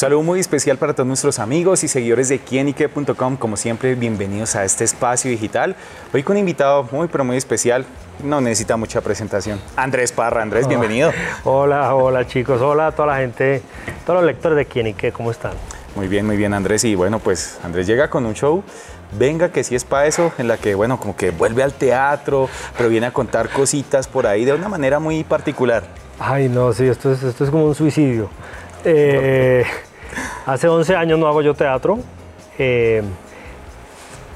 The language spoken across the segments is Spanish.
saludo muy especial para todos nuestros amigos y seguidores de quienique.com. Como siempre, bienvenidos a este espacio digital. Hoy con un invitado muy, pero muy especial. No necesita mucha presentación. Andrés Parra. Andrés, bienvenido. Hola, hola chicos. Hola a toda la gente, todos los lectores de Quienique. ¿Cómo están? Muy bien, muy bien, Andrés. Y bueno, pues Andrés llega con un show venga que sí es para eso, en la que, bueno, como que vuelve al teatro, pero viene a contar cositas por ahí de una manera muy particular. Ay, no, sí, esto es, esto es como un suicidio. Eh, hace 11 años no hago yo teatro eh,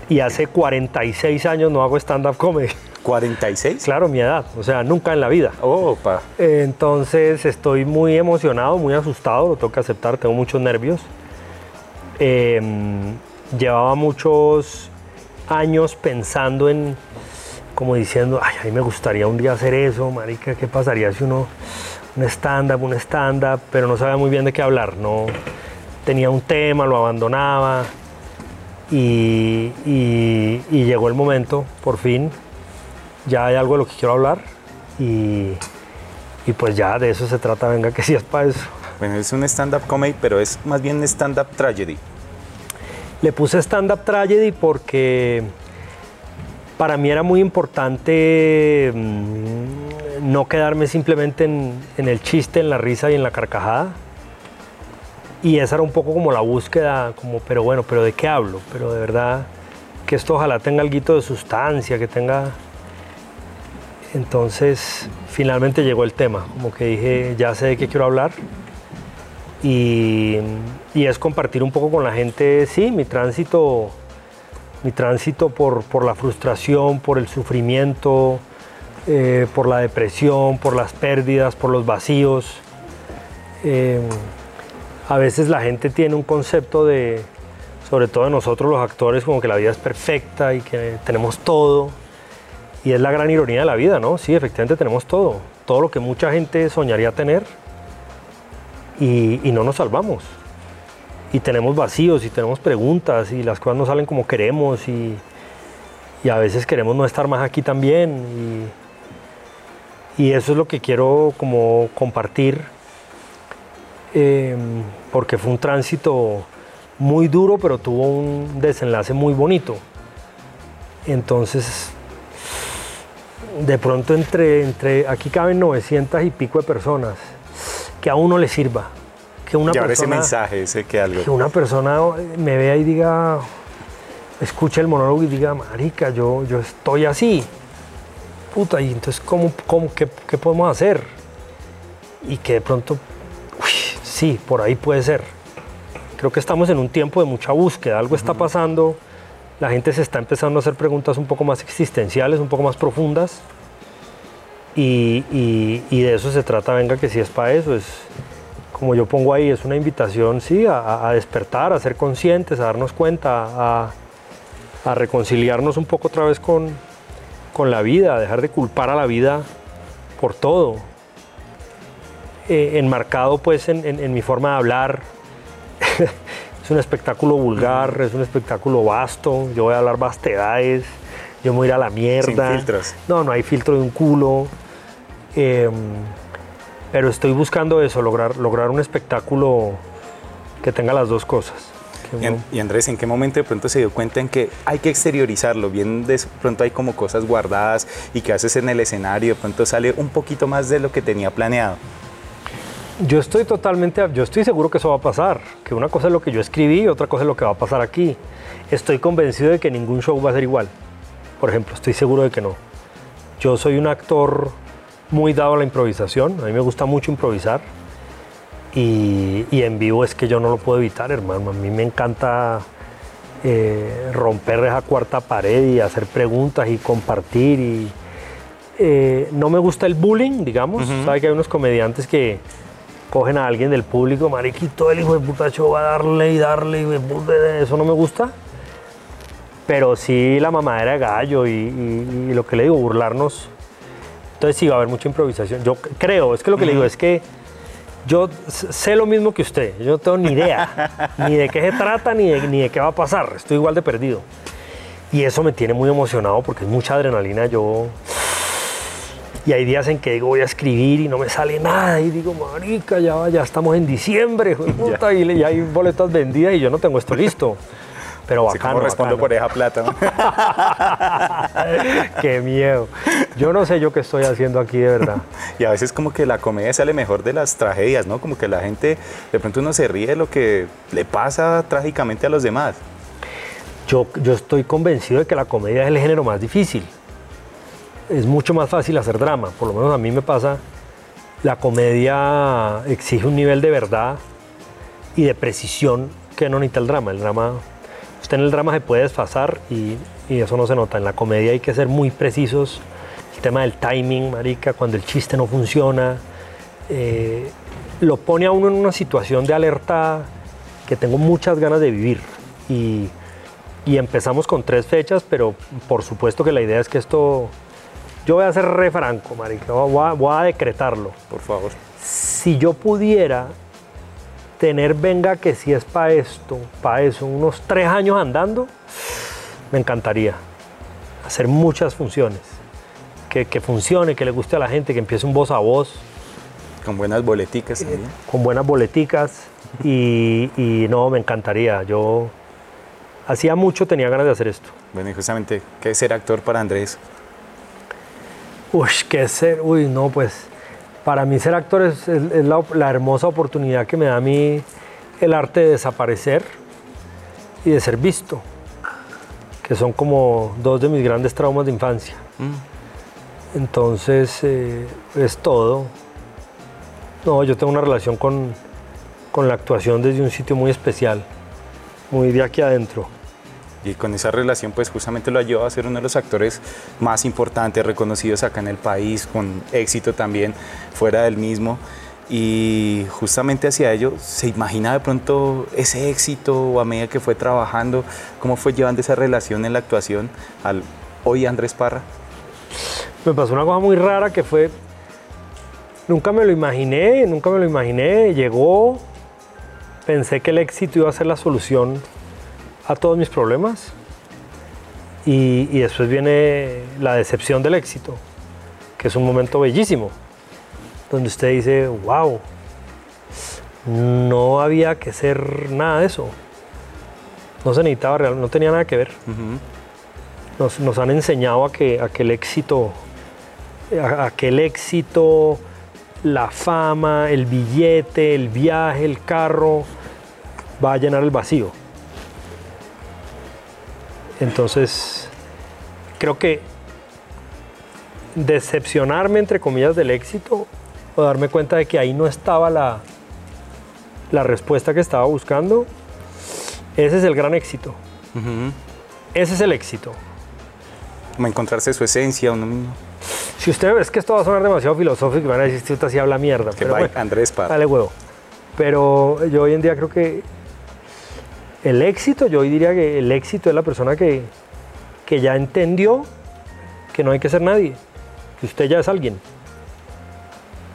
y hace 46 años no hago stand-up comedy. ¿46? Claro, mi edad, o sea, nunca en la vida. Oh, pa. entonces estoy muy emocionado, muy asustado, lo tengo que aceptar, tengo muchos nervios. Eh, llevaba muchos años pensando en, como diciendo, ay, a mí me gustaría un día hacer eso, marica, ¿qué pasaría si uno, un stand-up, un stand-up, pero no sabía muy bien de qué hablar, no tenía un tema, lo abandonaba y, llegó el momento, por fin, ya hay algo de lo que quiero hablar y, y pues ya de eso se trata, venga, que si es para eso. Bueno, es un stand-up comedy, pero es más bien un stand-up tragedy. Le puse stand-up tragedy porque para mí era muy importante mm, no quedarme simplemente en, el chiste, en la risa y en la carcajada. Y esa era un poco como la búsqueda, como, pero bueno, pero ¿de qué hablo? Pero de verdad, que esto ojalá tenga algo de sustancia, que tenga... Entonces, finalmente llegó el tema, como que dije, ya sé de qué quiero hablar. Y, es compartir un poco con la gente, sí, mi tránsito, mi tránsito por, la frustración, por el sufrimiento, eh, por la depresión, por las pérdidas, por los vacíos. Eh, a veces la gente tiene un concepto de, sobre todo de nosotros los actores, como que la vida es perfecta y que tenemos todo. Y es la gran ironía de la vida, ¿no? Sí, efectivamente tenemos todo. Todo lo que mucha gente soñaría tener y, no nos salvamos. Y tenemos vacíos y tenemos preguntas y las cosas no salen como queremos y, a veces queremos no estar más aquí también. Y, eso es lo que quiero como compartir em, porque fue un tránsito muy duro pero tuvo un desenlace muy bonito. Entonces, de pronto entre, entre aquí caben 900 y pico de personas que a uno le sirva. Que una persona, ese mensaje, ese que algo. Que una persona me vea y diga, escuche el monólogo y diga, marica, yo, yo estoy así. Puta, y entonces, ¿cómo, cómo, qué, podemos hacer? Y que de pronto, sí, por ahí puede ser. Creo que estamos en un tiempo de mucha búsqueda, algo está pasando, la gente se está empezando a hacer preguntas un poco más existenciales, un poco más profundas y, de eso se trata, venga, que si es para eso, es como yo pongo ahí, es una invitación, sí, a, despertar, a ser conscientes, a darnos cuenta, a, reconciliarnos un poco otra vez con, con, la vida, a dejar de culpar a la vida por todo. Eh, enmarcado pues en, mi forma de hablar, es un espectáculo vulgar, es un espectáculo vasto, yo voy a hablar vastedades, yo me voy a ir a la mierda. Sin filtros. No, no hay filtro de un culo. Em, pero estoy buscando eso, lograr, lograr un espectáculo que tenga las dos cosas. Y, Andrés, ¿en qué momento de pronto se dio cuenta en que hay que exteriorizarlo? Bien, de pronto hay como cosas guardadas y que haces en el escenario, de pronto sale un poquito más de lo que tenía planeado. Yo estoy totalmente, yo estoy seguro que eso va a pasar, que una cosa es lo que yo escribí y otra cosa es lo que va a pasar aquí. Estoy convencido de que ningún show va a ser igual. Por ejemplo, estoy seguro de que no. Yo soy un actor muy dado a la improvisación, a mí me gusta mucho improvisar y, en vivo es que yo no lo puedo evitar, hermano, a mí me encanta eh, romper esa cuarta pared y hacer preguntas y compartir y eh, no me gusta el bullying, digamos, sabe que hay unos comediantes que cogen a alguien del público, mariquito, el hijo de puta va a darle y darle y eso no me gusta. Pero sí la mamadera de gallo y lo que le digo, burlarnos entonces sí va a haber mucha improvisación. Yo creo, es que lo que le digo es que yo sé lo mismo que usted, yo no tengo ni idea, ni de qué se trata, ni de, ni de qué va a pasar, estoy igual de perdido. Y eso me tiene muy emocionado porque es mucha adrenalina, yo Y hay días en que digo, voy a escribir y no me sale nada. Y digo, marica, ya, ya estamos en diciembre, puta, y hay boletas vendidas y yo no tengo esto listo. Pero bacano. Sí, respondo por esa plata? Qué miedo. Yo no sé yo qué estoy haciendo aquí de verdad. Y a veces como que la comedia sale mejor de las tragedias, ¿no? Como que la gente, de pronto uno se ríe de lo que le pasa trágicamente a los demás. Yo, yo estoy convencido de que la comedia es el género más difícil. Es mucho más fácil hacer drama, por lo menos a mí me pasa. La comedia exige un nivel de verdad y de precisión que no necesita el drama. El drama Usted en el drama se puede desfasar y, eso no se nota. En la comedia hay que ser muy precisos. El tema del timing, marica, cuando el chiste no funciona, eh, lo pone a uno en una situación de alerta que tengo muchas ganas de vivir. Y, empezamos con tres fechas, pero por supuesto que la idea es que esto... Yo voy a ser re franco, marica, voy a decretarlo. Por favor. Si yo pudiera tener venga que si es para esto, para eso, unos tres años andando, me encantaría hacer muchas funciones. Que, funcione, que le guste a la gente, que empiece un voz a voz. Con buenas boleticas eh, también. con buenas boleticas y, no, me encantaría. Yo hacía mucho tenía ganas de hacer esto. Bueno, y justamente, ¿qué es ser actor para Andrés? Uy, ¿qué ser? Uy, no, pues para mí ser actor es, la, hermosa oportunidad que me da a mí el arte de desaparecer y de ser visto, que son como dos de mis grandes traumas de infancia. Mm. Entonces eh, es todo. No, yo tengo una relación con, con la actuación desde un sitio muy especial, muy de aquí adentro y con esa relación pues justamente lo ayudó a ser uno de los actores más importantes, reconocidos acá en el país, con éxito también fuera del mismo. Y justamente hacia ello, ¿se imagina de pronto ese éxito a medida que fue trabajando? ¿Cómo fue llevando esa relación en la actuación al hoy Andrés Parra? Me pasó una cosa muy rara que fue, nunca me lo imaginé, nunca me lo imaginé, llegó, pensé que el éxito iba a ser la solución a todos mis problemas y, después viene la decepción del éxito, que es un momento bellísimo, donde usted dice, wow, no había que ser nada de eso. No se necesitaba real, no tenía nada que ver. nos, han enseñado a que, a el éxito, a, que el éxito, la fama, el billete, el viaje, el carro, va a llenar el vacío. Entonces, creo que decepcionarme, entre comillas, del éxito o darme cuenta de que ahí no estaba la, la respuesta que estaba buscando, ese es el gran éxito. Ese es el éxito. Como encontrarse su esencia uno mismo. Si usted es que esto va a sonar demasiado filosófico y van a decir, usted así habla mierda. Que pero Andrés Paz. Dale huevo. Pero yo hoy en día creo que el éxito, yo hoy diría que el éxito es la persona que, ya entendió que no hay que ser nadie, que usted ya es alguien.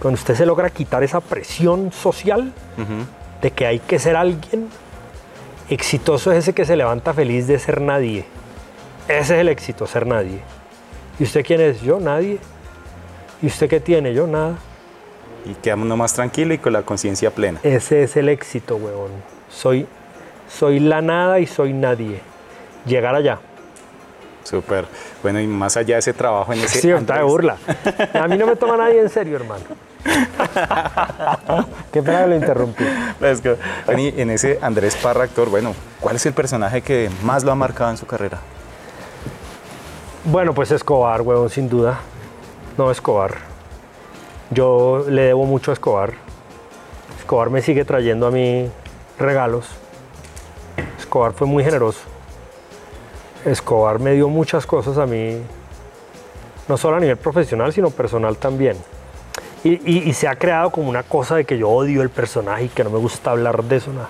Cuando usted se logra quitar esa presión social de que hay que ser alguien, exitoso es ese que se levanta feliz de ser nadie. Ese es el éxito, ser nadie. ¿Y usted quién es? Yo, nadie. ¿Y usted qué tiene? Yo, nada. Y queda uno más tranquilo y con la conciencia plena. Ese es el éxito, huevón. Soy soy la nada y soy nadie. Llegar allá. Súper. Bueno, y más allá de ese trabajo en ese... Sí, está de burla. A mí no me toma nadie en serio, hermano. Qué pena que lo interrumpí. En ese Andrés Parra, actor, bueno, ¿cuál es el personaje que más lo ha marcado en su carrera? Bueno, pues Escobar, huevón, sin duda. No, Escobar. Yo le debo mucho a Escobar. Escobar me sigue trayendo a mí regalos. Escobar fue muy generoso. Escobar me dio muchas cosas a mí, no solo a nivel profesional, sino personal también. Y, se ha creado como una cosa de que yo odio el personaje y que no me gusta hablar de eso. Nada.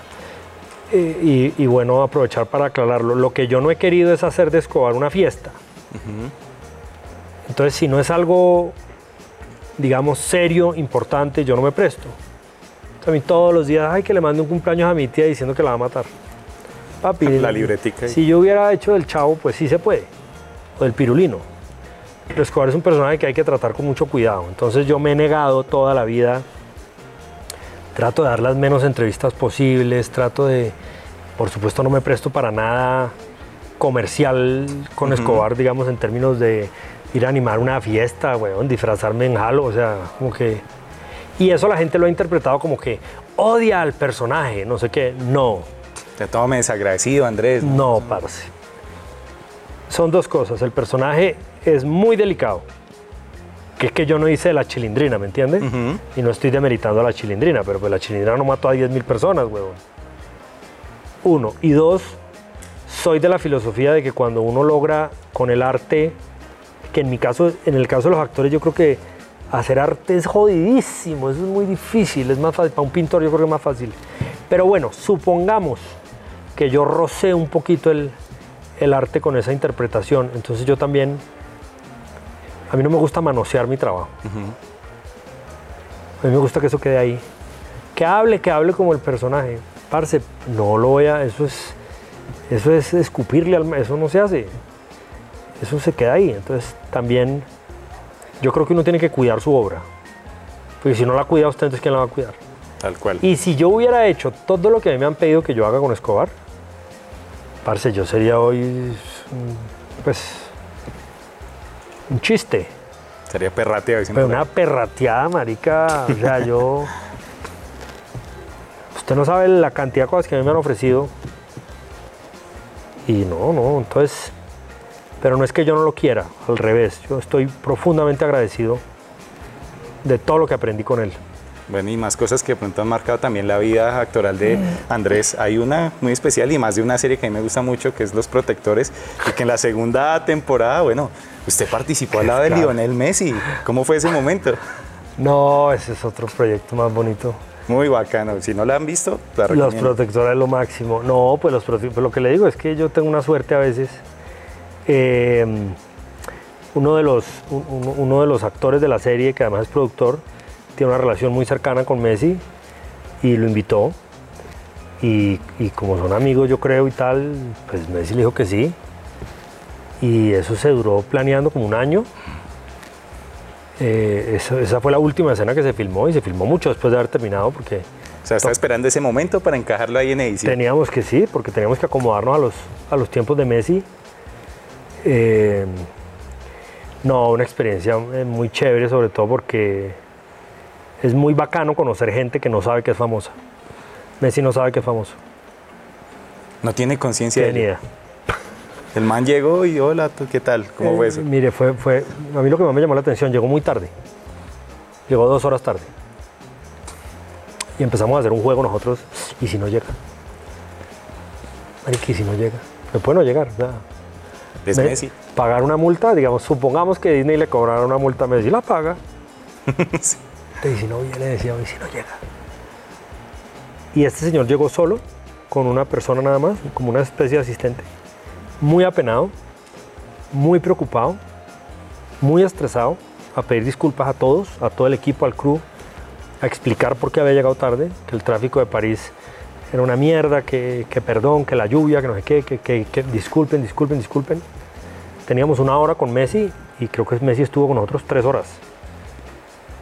Y, bueno, aprovechar para aclararlo. Lo que yo no he querido es hacer de Escobar una fiesta. Entonces, si no es algo, digamos, serio, importante, yo no me presto. a mí todos los días, hay que le mande un cumpleaños a mi tía diciendo que la va a matar. Papi, la libretica. Si yo hubiera hecho del chavo, pues sí se puede. O del pirulino. Escobar es un personaje que hay que tratar con mucho cuidado. Entonces yo me he negado toda la vida. Trato de dar las menos entrevistas posibles, trato de, por supuesto no me presto para nada comercial con Escobar, digamos, en términos de ir a animar una fiesta, weón, disfrazarme en halo, o sea, como que... Y eso la gente lo ha interpretado como que odia al personaje, no sé qué. No, Te todo me desagradecido, Andrés. no, parce. Son dos cosas. El personaje es muy delicado. Que es que yo no hice la chilindrina, ¿me entiendes? Y no estoy demeritando a la chilindrina, pero pues la chilindrina no mató a 10.000 personas, huevón. Uno. Y dos, soy de la filosofía de que cuando uno logra con el arte, que en mi caso, en el caso de los actores, yo creo que hacer arte es jodidísimo, eso es muy difícil, es más fácil, para un pintor yo creo que es más fácil. Pero bueno, supongamos que yo rocé un poquito el, el arte con esa interpretación, entonces yo también, a mí no me gusta manosear mi trabajo. A mí me gusta que eso quede ahí. Que hable, que hable como el personaje. Parce, no lo voy a. Eso es. Eso es escupirle al. Eso no se hace. Eso se queda ahí. Entonces también. Yo creo que uno tiene que cuidar su obra. Porque si no la cuida usted, entonces ¿quién la va a cuidar? Tal cual. Y si yo hubiera hecho todo lo que a mí me han pedido que yo haga con Escobar, parce, yo sería hoy. Pues. Un chiste. Sería perrateado. Pero una perrateada, marica. O sea, yo. Usted no sabe la cantidad de cosas que a mí me han ofrecido. Y no, no, entonces. Pero no es que yo no lo quiera, al revés. Yo estoy profundamente agradecido de todo lo que aprendí con él. Bueno, y más cosas que de pronto han marcado también la vida actoral de Andrés. Hay una muy especial y más de una serie que a mí me gusta mucho, que es Los Protectores, y que en la segunda temporada, bueno, usted participó al lado de. Lionel Messi. ¿Cómo fue ese momento? No, ese es otro proyecto más bonito. Muy bacano. Si no la han visto, la Los protectores es lo máximo. No, pues los pues lo que le digo es que yo tengo una suerte a veces. Eh, uno, de los, un- uno, uno de los actores de la serie, que además es productor, tiene una relación muy cercana con Messi y lo invitó. Y, y como son amigos, yo creo y tal, pues Messi le dijo que sí. Y eso se duró planeando como un año. Eh, esa fue la última escena que se filmó y se filmó mucho después de haber terminado porque O sea, estaba esperando ese momento para encajarlo ahí en edición. Teníamos que sí, porque teníamos que acomodarnos a los, a los tiempos de Messi. Eh, no, una experiencia eh, muy chévere, sobre todo porque es muy bacano conocer gente que no sabe que es famosa. Messi no sabe que es famoso. No tiene conciencia de idea. El man llegó y hola, ¿tú qué tal? ¿Cómo fue Eh, eso? Mire, fue, fue, a mí lo que más me llamó la atención, llegó muy tarde. Llegó dos horas tarde. Y empezamos a hacer un juego nosotros, ¿y si no llega? ¿y si no llega? Me puede no llegar, sea, Es me- Messi. Pagar una multa, digamos, supongamos que Disney le cobrara una multa a Messi, la paga. Sí. Y si no viene, decía, y si no llega. Y este señor llegó solo, con una persona nada más, como una especie de asistente, muy apenado, muy preocupado, muy estresado, a pedir disculpas a todos, a todo el equipo, al crew, a explicar por qué había llegado tarde, que el tráfico de París era una mierda, que, que perdón, que la lluvia, que no sé qué, que, que- que disculpen, disculpen, disculpen. Teníamos una hora con Messi y creo que Messi estuvo con nosotros tres horas.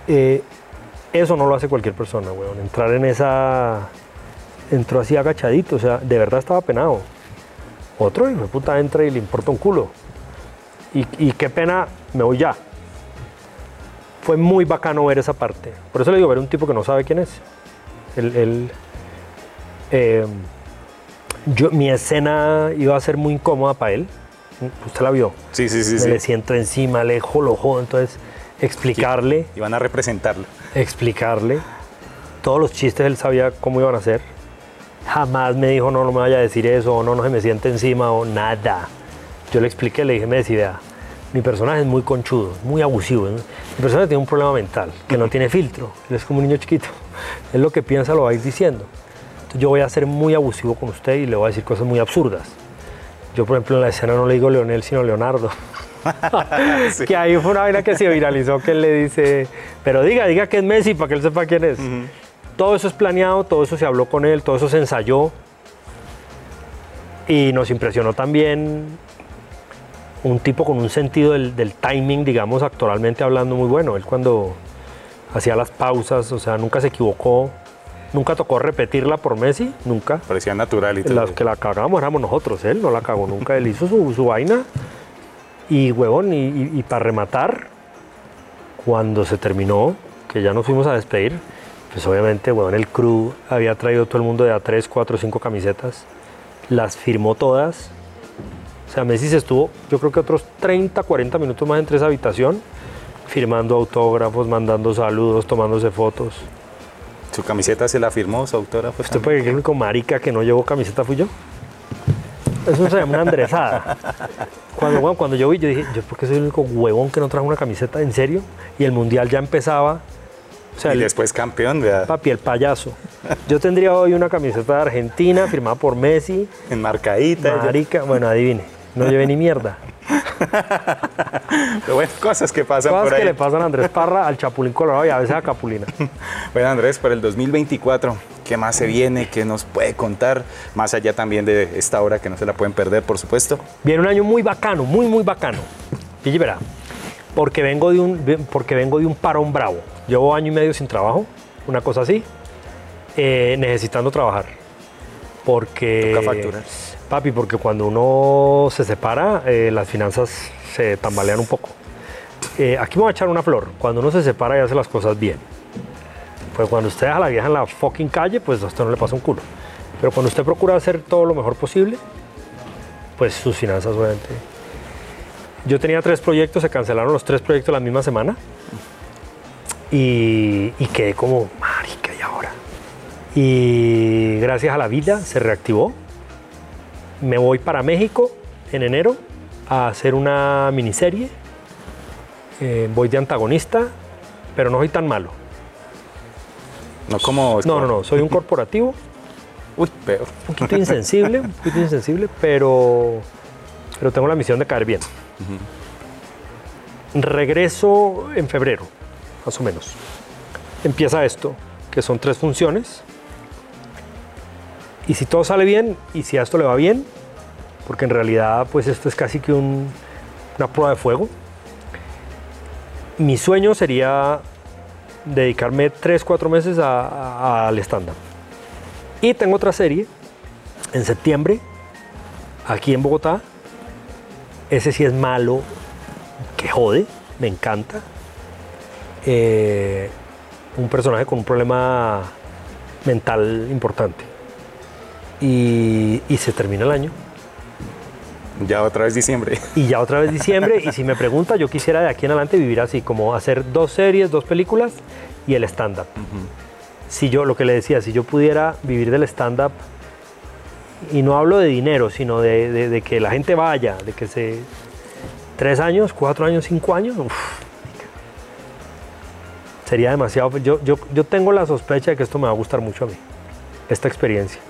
Eh, eso no lo hace cualquier persona, weón. Entrar en esa. Entró así agachadito, o sea, de verdad estaba penado. Otro hijo de puta entra y le importa un culo. Y, y qué pena, me voy ya. Fue muy bacano ver esa parte. Por eso le digo, ver un tipo que no sabe quién es. El, el, eh, yo, mi escena iba a ser muy incómoda para él. Usted la vio. Sí, sí, sí. Me sí. le siento encima, le dejo, lo jodo. Entonces, explicarle Iban a representarlo. explicarle. Todos los chistes él sabía cómo iban a ser. Jamás me dijo, no, no me vaya a decir eso, o no, no se me siente encima, o nada. Yo le expliqué, le dije, me decía, mi personaje es muy conchudo, muy abusivo. ¿no? Mi personaje tiene un problema mental, que no tiene filtro. Él es como un niño chiquito. Él lo que piensa lo va a ir diciendo. Entonces yo voy a ser muy abusivo con usted y le voy a decir cosas muy absurdas. Yo, por ejemplo, en la escena no le digo Leonel, sino Leonardo. Sí. Que ahí fue una vaina que se viralizó que él le dice, pero diga, diga que es Messi para que él sepa quién es. Todo eso es planeado, todo eso se habló con él, todo eso se ensayó. Y nos impresionó también un tipo con un sentido del, del timing, digamos, actoralmente hablando muy bueno. Él cuando hacía las pausas, o sea, nunca se equivocó, nunca tocó repetirla por Messi, nunca. Parecía natural y todo. Los que la cagamos éramos nosotros, él no la cagó nunca, él hizo su, su vaina y huevón, y, y- y para rematar, cuando se terminó, que ya nos fuimos a despedir, pues obviamente, huevón, el crew había traído todo el mundo de a 3, 4, 5 camisetas, las firmó todas. O sea, Messi se estuvo, yo creo que otros 30, 40 minutos más entre esa habitación, firmando autógrafos, mandando saludos, tomándose fotos. Su camiseta se la firmó, su autógrafo. ¿Usted puede creer que el único marica que no llevó camiseta fui yo? Eso se llama una andresada. Cuando, bueno, cuando yo vi, yo dije, ¿yo por qué soy el único huevón que no trajo una camiseta? ¿En serio? Y el mundial ya empezaba. O sea, Y el, después campeón, vea, papi, el payaso. Yo tendría hoy una camiseta de Argentina firmada por Messi, enmarcadita. ya. marica. Bueno, adivine, no llevé ni mierda. Pero bueno, cosas que pasan Cosas por que ahí. le pasan a Andrés Parra, al Chapulín Colorado y a veces a Capulina. Bueno, Andrés, para el 2024, ¿qué más se viene? ¿Qué nos puede contar? Más allá también de esta hora que no se la pueden perder, por supuesto. Viene un año muy bacano, muy, muy bacano. Pille, verá. Porque vengo, de un, porque vengo de un parón bravo. Llevo año y medio sin trabajo, una cosa así, eh, necesitando trabajar. Porque. Toca facturar. Papi, porque cuando uno se separa, eh, las finanzas se tambalean un poco. Eh, aquí me voy a echar una flor. Cuando uno se separa y hace las cosas bien. Pues cuando usted deja a la vieja en la fucking calle, pues a usted no le pasa un culo. Pero cuando usted procura hacer todo lo mejor posible, pues sus finanzas obviamente. Yo tenía tres proyectos, se cancelaron los tres proyectos la misma semana y, quedé como, marica, ¿y ahora? Y gracias a la vida se reactivó. Me voy para México en enero a hacer una miniserie. Eh, voy de antagonista, pero no soy tan malo. No como... No, no, no, soy un corporativo Uy, peor. un poquito insensible, un poquito insensible, pero, pero tengo la misión de caer bien. Regreso en febrero, más o menos. Empieza esto, que son tres funciones. Y si todo sale bien, y si a esto le va bien, porque en realidad pues esto es casi que un- una prueba de fuego, mi sueño sería dedicarme tres, cuatro meses a- a- al stand-up. Y tengo otra serie en septiembre, aquí en Bogotá. Ese sí es malo, que jode, me encanta. Eh, un personaje con un problema mental importante. Y se termina el año. Ya otra vez diciembre. Y ya otra vez diciembre. y si me pregunta, yo quisiera de aquí en adelante vivir así, como hacer dos series, dos películas y el stand-up. Si yo, lo que le decía, si yo pudiera vivir del stand-up, y no hablo de dinero, sino de, de- de que la gente vaya, de que se... Tres años, cuatro años, cinco años, uf, sería demasiado. Yo, yo, yo tengo la sospecha de que esto me va a gustar mucho a mí, esta experiencia.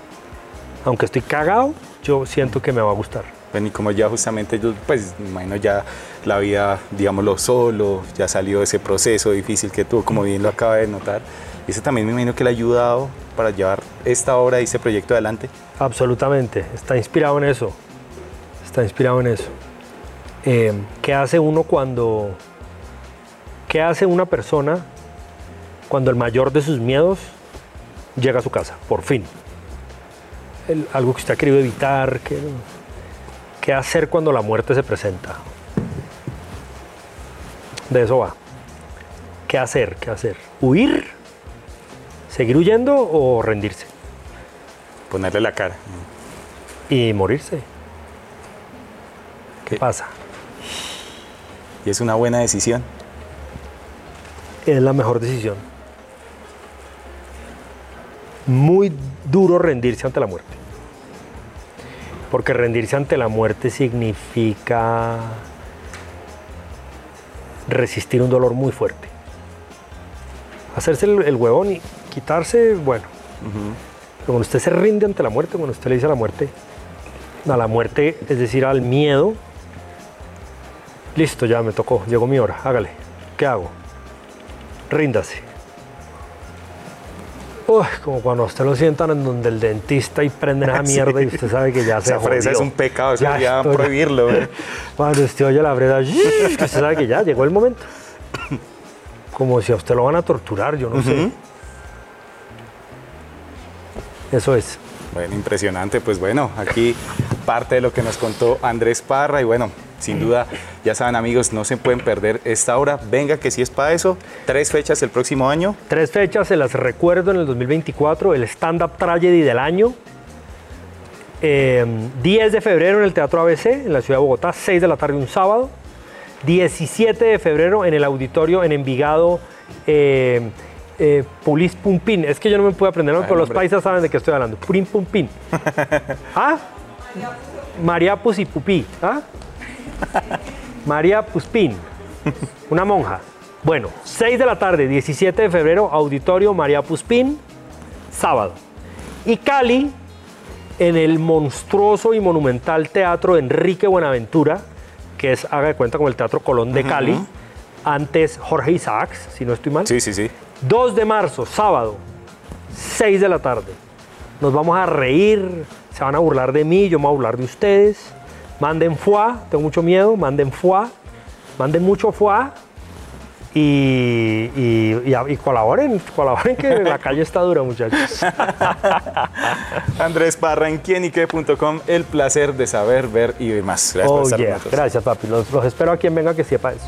Aunque estoy cagado, yo siento que me va a gustar. Bueno, y como ya justamente yo, pues, me imagino ya la vida, digámoslo, solo, ya salió ese proceso difícil que tuvo, como bien lo acaba de notar. Eso también me imagino que le ha ayudado para llevar esta obra y este proyecto adelante. Absolutamente, está inspirado en eso. Está inspirado en eso. Eh, ¿Qué hace uno cuando... ¿Qué hace una persona cuando el mayor de sus miedos llega a su casa, por fin? Algo que usted ha querido evitar. que- ¿Qué hacer cuando la muerte se presenta? De eso va. ¿Qué hacer? ¿Qué hacer? ¿Huir? ¿Seguir huyendo o rendirse? Ponerle la cara. y morirse. ¿Qué Ok. pasa? Y es una buena decisión. Es la mejor decisión. Muy duro rendirse ante la muerte. Porque rendirse ante la muerte significa resistir un dolor muy fuerte. Hacerse el, el huevón y quitarse, bueno. Pero cuando usted se rinde ante la muerte, cuando usted le dice a la muerte, a la muerte, es decir, al miedo, listo, ya me tocó, llegó mi hora, hágale, ¿qué hago? Ríndase. Uy, como cuando usted lo sientan en donde el dentista y prenden esa mierda y usted sabe que ya se Esa fresa es un pecado, eso Ya ya estoy- prohibirlo. Cuando usted oye la fresa, usted sabe que ya llegó el momento. Como si a usted lo van a torturar, yo no sé. Eso es. Bueno, impresionante. Pues bueno, aquí parte de lo que nos contó Andrés Parra y bueno, sin duda, ya saben amigos, no se pueden perder esta hora. Venga, que si es para eso. Tres fechas el próximo año. Tres fechas, se las recuerdo en el 2024, el stand-up tragedy del año. Eh, 10 de febrero en el Teatro ABC, en la ciudad de Bogotá, 6 de la tarde un sábado. 17 de febrero en el auditorio en Envigado, eh, eh, Pulis Pumpín. Es que yo no me puedo aprender, ¿no? Ay, pero los paisas saben de qué estoy hablando. Purín Pumpín. ¿Ah? María Pusipupí. ¿Ah? María Puspín, una monja. Bueno, 6 de la tarde, 17 de febrero, Auditorio María Puspín, sábado. Y Cali, en el monstruoso y monumental Teatro Enrique Buenaventura, que es, haga de cuenta, como el Teatro Colón de Cali, antes Jorge Isaacs, si no estoy mal. Sí, sí, sí. 2 de marzo, sábado, 6 de la tarde. Nos vamos a reír, se van a burlar de mí, yo me voy a burlar de ustedes. Manden fuá, tengo mucho miedo, manden fuá, manden mucho fuá y, y- y- y colaboren, colaboren que la calle está dura, muchachos. Andrés Parra en quienique.com. El placer de saber, ver y ver más. Gracias por Oh, estar yeah. Gracias, papi. Los, los espero a quien venga que sepa eso.